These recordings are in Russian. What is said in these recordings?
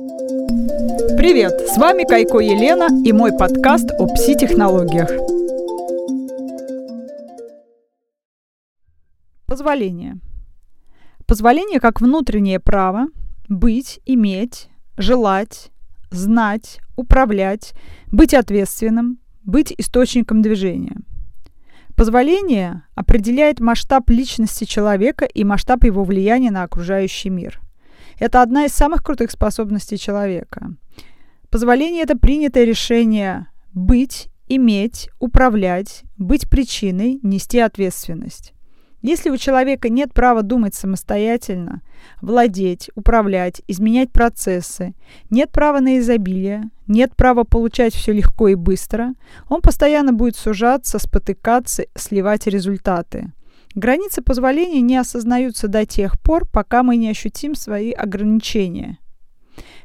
Привет! С вами Кайко Елена и мой подкаст о пси-технологиях. Позволение. Позволение как внутреннее право быть, иметь, желать, знать, управлять, быть ответственным, быть источником движения. Позволение определяет масштаб личности человека и масштаб его влияния на окружающий мир. Это одна из самых крутых способностей человека. Позволение – это принятое решение быть, иметь, управлять, быть причиной, нести ответственность. Если у человека нет права думать самостоятельно, владеть, управлять, изменять процессы, нет права на изобилие, нет права получать все легко и быстро, он постоянно будет сужаться, спотыкаться, сливать результаты. Границы позволения не осознаются до тех пор, пока мы не ощутим свои ограничения.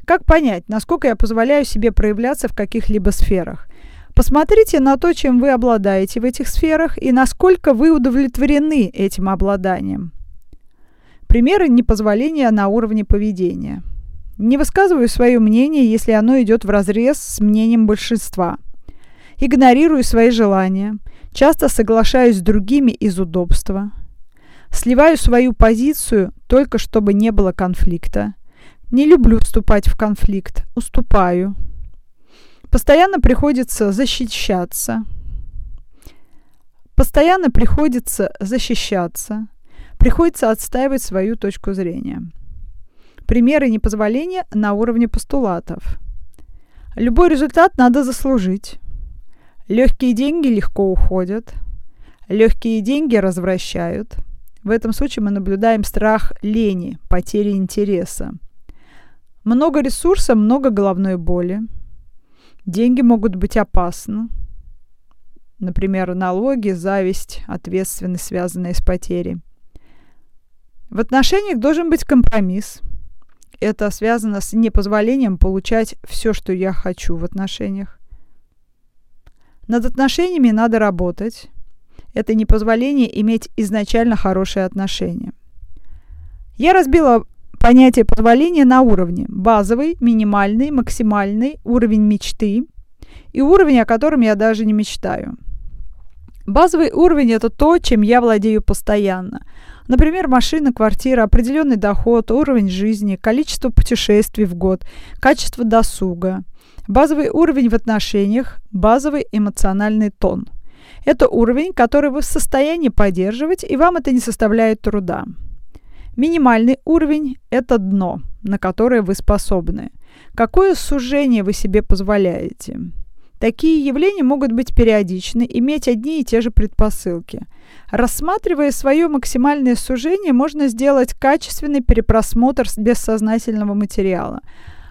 Как понять, насколько я позволяю себе проявляться в каких-либо сферах? Посмотрите на то, чем вы обладаете в этих сферах и насколько вы удовлетворены этим обладанием. Примеры непозволения на уровне поведения. Не высказываю свое мнение, если оно идет вразрез с мнением большинства. Игнорирую свои желания. Часто соглашаюсь с другими из удобства. Сливаю свою позицию только чтобы не было конфликта. Не люблю вступать в конфликт. Уступаю. Постоянно приходится защищаться. Постоянно приходится защищаться. Приходится отстаивать свою точку зрения. Примеры непозволения на уровне постулатов. Любой результат надо заслужить. Легкие деньги легко уходят. Легкие деньги развращают. В этом случае мы наблюдаем страх лени, потери интереса. Много ресурса, много головной боли. Деньги могут быть опасны. Например, налоги, зависть, ответственность, связанная с потерей. В отношениях должен быть компромисс. Это связано с непозволением получать все, что я хочу в отношениях. Над отношениями надо работать. Это непозволение иметь изначально хорошие отношения. Я разбила понятие позволения на уровне базовый, минимальный, максимальный, уровень мечты и уровень, о котором я даже не мечтаю. Базовый уровень – это то, чем я владею постоянно. Например, машина, квартира, определенный доход, уровень жизни, количество путешествий в год, качество досуга. Базовый уровень в отношениях, базовый эмоциональный тон. Это уровень, который вы в состоянии поддерживать, и вам это не составляет труда. Минимальный уровень – это дно, на которое вы способны. Какое сужение вы себе позволяете? Такие явления могут быть периодичны, иметь одни и те же предпосылки. Рассматривая свое максимальное сужение, можно сделать качественный перепросмотр бессознательного материала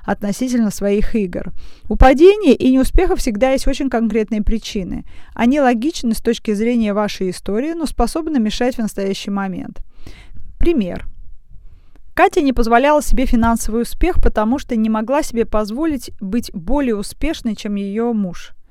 относительно своих игр. У падения и неуспеха всегда есть очень конкретные причины. Они логичны с точки зрения вашей истории, но способны мешать в настоящий момент. Пример. Катя не позволяла себе финансовый успех, потому что не могла себе позволить быть более успешной, чем ее муж –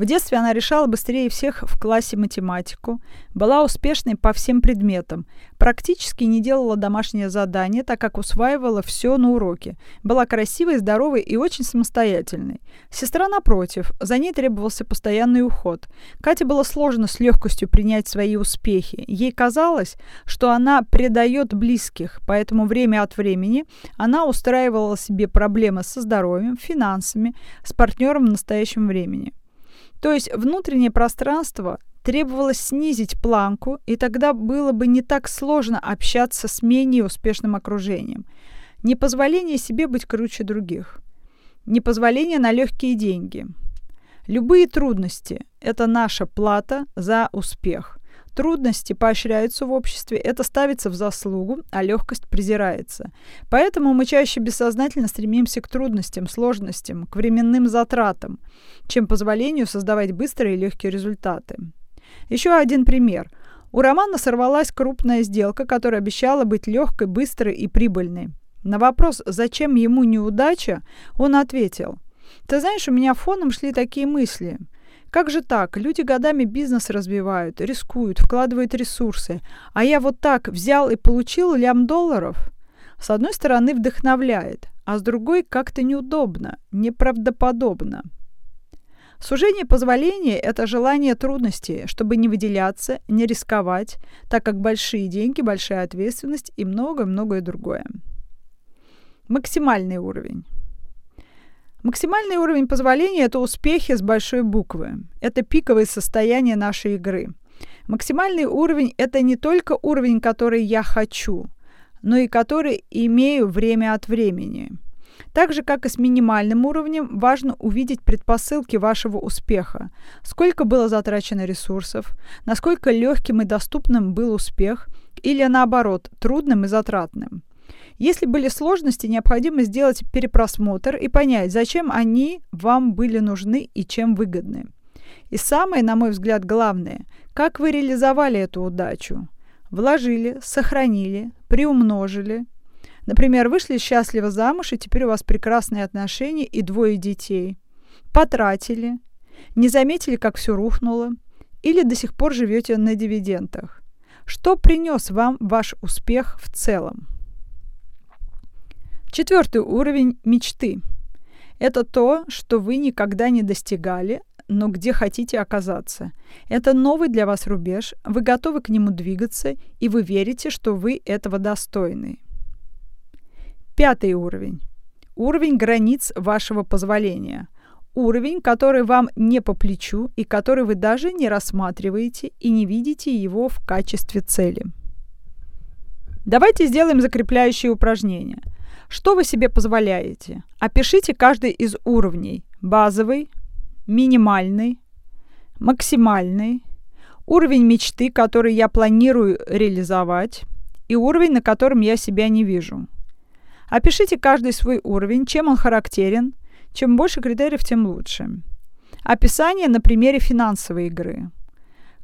в детстве она решала быстрее всех в классе математику, была успешной по всем предметам, практически не делала домашнее задание, так как усваивала все на уроке, была красивой, здоровой и очень самостоятельной. Сестра, напротив, за ней требовался постоянный уход. Кате было сложно с легкостью принять свои успехи. Ей казалось, что она предает близких, поэтому время от времени она устраивала себе проблемы со здоровьем, финансами, с партнером в настоящем времени. То есть внутреннее пространство требовалось снизить планку, и тогда было бы не так сложно общаться с менее успешным окружением. Непозволение себе быть круче других. Непозволение на легкие деньги. Любые трудности – это наша плата за успех. Трудности поощряются в обществе, это ставится в заслугу, а легкость презирается. Поэтому мы чаще бессознательно стремимся к трудностям, сложностям, к временным затратам, чем позволению создавать быстрые и легкие результаты. Еще один пример. У Романа сорвалась крупная сделка, которая обещала быть легкой, быстрой и прибыльной. На вопрос, зачем ему неудача, он ответил, «Ты знаешь, у меня фоном шли такие мысли – как же так? Люди годами бизнес развивают, рискуют, вкладывают ресурсы. А я вот так взял и получил лям долларов? С одной стороны, вдохновляет. а с другой как-то неудобно, неправдоподобно. Сужение позволения – это желание трудностей, чтобы не выделяться, не рисковать, так как большие деньги, большая ответственность и многое-многое другое. Максимальный уровень. Максимальный уровень позволения – это успехи с большой буквы. Это пиковое состояние нашей игры. Максимальный уровень – это не только уровень, который я хочу, но и который имею время от времени. Так же, как и с минимальным уровнем, важно увидеть предпосылки вашего успеха. Сколько было затрачено ресурсов, насколько легким и доступным был успех, или наоборот, трудным и затратным. Если были сложности, необходимо сделать перепросмотр и понять, зачем они вам были нужны и чем выгодны. И самое, на мой взгляд, главное, как вы реализовали эту удачу. Вложили, сохранили, приумножили. Например, вышли счастливо замуж, и теперь у вас прекрасные отношения и двое детей. Потратили, не заметили, как все рухнуло, или до сих пор живете на дивидендах. Что принес вам ваш успех в целом? Четвертый уровень мечты. Это то, что вы никогда не достигали, но где хотите оказаться. Это новый для вас рубеж, вы готовы к нему двигаться, и вы верите, что вы этого достойны. Пятый уровень. Уровень границ вашего позволения. Уровень, который вам не по плечу и который вы даже не рассматриваете и не видите его в качестве цели. Давайте сделаем закрепляющие упражнения – что вы себе позволяете? Опишите каждый из уровней. Базовый, минимальный, максимальный, уровень мечты, который я планирую реализовать, и уровень, на котором я себя не вижу. Опишите каждый свой уровень, чем он характерен. Чем больше критериев, тем лучше. Описание на примере финансовой игры.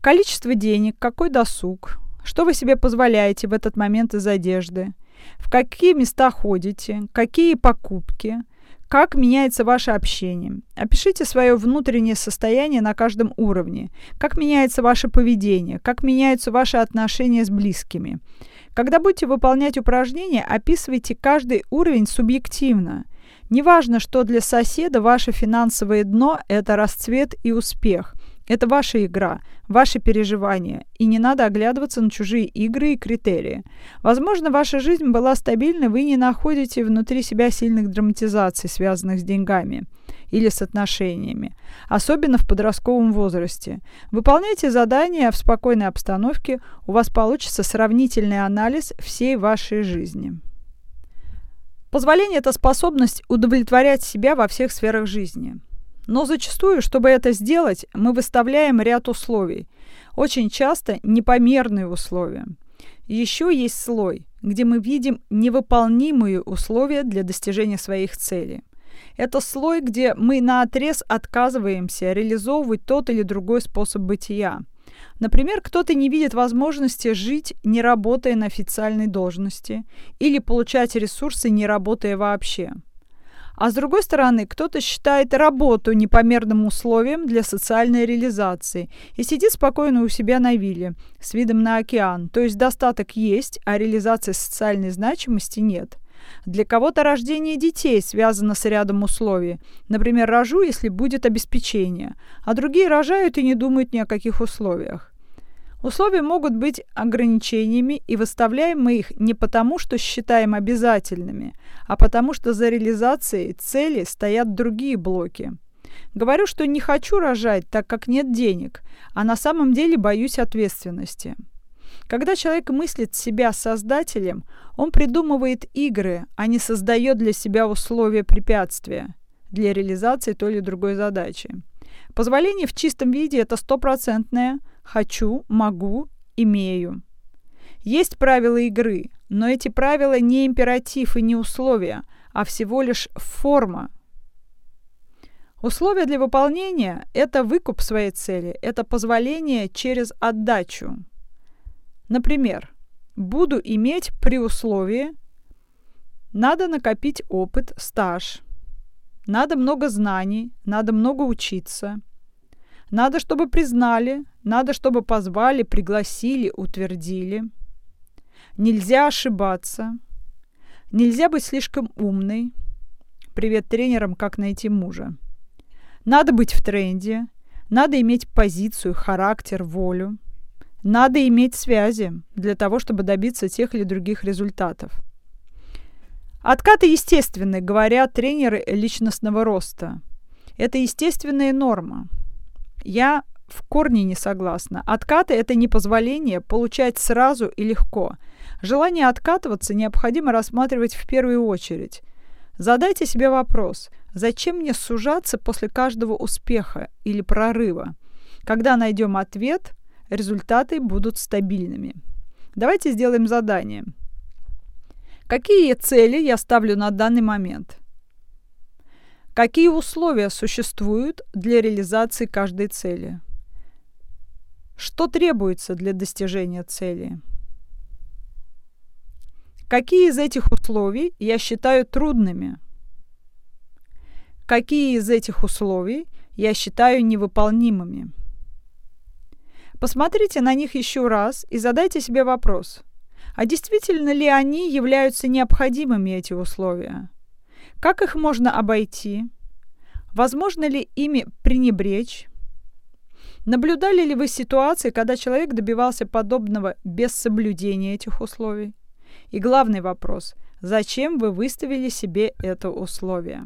Количество денег, какой досуг, что вы себе позволяете в этот момент из одежды – в какие места ходите, какие покупки, как меняется ваше общение. Опишите свое внутреннее состояние на каждом уровне, как меняется ваше поведение, как меняются ваши отношения с близкими. Когда будете выполнять упражнения, описывайте каждый уровень субъективно. Неважно, что для соседа ваше финансовое дно – это расцвет и успех – это ваша игра, ваши переживания, и не надо оглядываться на чужие игры и критерии. Возможно, ваша жизнь была стабильной, вы не находите внутри себя сильных драматизаций, связанных с деньгами или с отношениями, особенно в подростковом возрасте. Выполняйте задания в спокойной обстановке, у вас получится сравнительный анализ всей вашей жизни. Позволение – это способность удовлетворять себя во всех сферах жизни – но зачастую, чтобы это сделать, мы выставляем ряд условий. Очень часто непомерные условия. Еще есть слой, где мы видим невыполнимые условия для достижения своих целей. Это слой, где мы на отрез отказываемся реализовывать тот или другой способ бытия. Например, кто-то не видит возможности жить, не работая на официальной должности, или получать ресурсы, не работая вообще – а с другой стороны, кто-то считает работу непомерным условием для социальной реализации и сидит спокойно у себя на вилле с видом на океан. То есть достаток есть, а реализации социальной значимости нет. Для кого-то рождение детей связано с рядом условий. Например, рожу, если будет обеспечение, а другие рожают и не думают ни о каких условиях. Условия могут быть ограничениями, и выставляем мы их не потому, что считаем обязательными, а потому что за реализацией цели стоят другие блоки. Говорю, что не хочу рожать, так как нет денег, а на самом деле боюсь ответственности. Когда человек мыслит себя создателем, он придумывает игры, а не создает для себя условия препятствия для реализации той или другой задачи. Позволение в чистом виде – это стопроцентное – хочу, могу, имею. Есть правила игры, но эти правила не императив и не условия, а всего лишь форма. Условия для выполнения – это выкуп своей цели, это позволение через отдачу. Например, буду иметь при условии надо накопить опыт, стаж, надо много знаний, надо много учиться – надо, чтобы признали, надо, чтобы позвали, пригласили, утвердили. Нельзя ошибаться. Нельзя быть слишком умной. «Привет тренерам. Как найти мужа». Надо быть в тренде, надо иметь позицию, характер, волю. Надо иметь связи для того, чтобы добиться тех или других результатов. Откаты естественны, говорят тренеры личностного роста. Это естественная норма. Я в корне не согласна. Откаты – это не позволение получать сразу и легко. Желание откатываться необходимо рассматривать в первую очередь. Задайте себе вопрос, зачем мне сужаться после каждого успеха или прорыва? Когда найдем ответ, результаты будут стабильными. Давайте сделаем задание. Какие цели я ставлю на данный момент? Какие условия существуют для реализации каждой цели? Что требуется для достижения цели? Какие из этих условий я считаю трудными? Какие из этих условий я считаю невыполнимыми? Посмотрите на них еще раз и задайте себе вопрос. А действительно ли они являются необходимыми, эти условия? Как их можно обойти? Возможно ли ими пренебречь? Наблюдали ли вы ситуации, когда человек добивался подобного без соблюдения этих условий? И главный вопрос – зачем вы выставили себе это условие?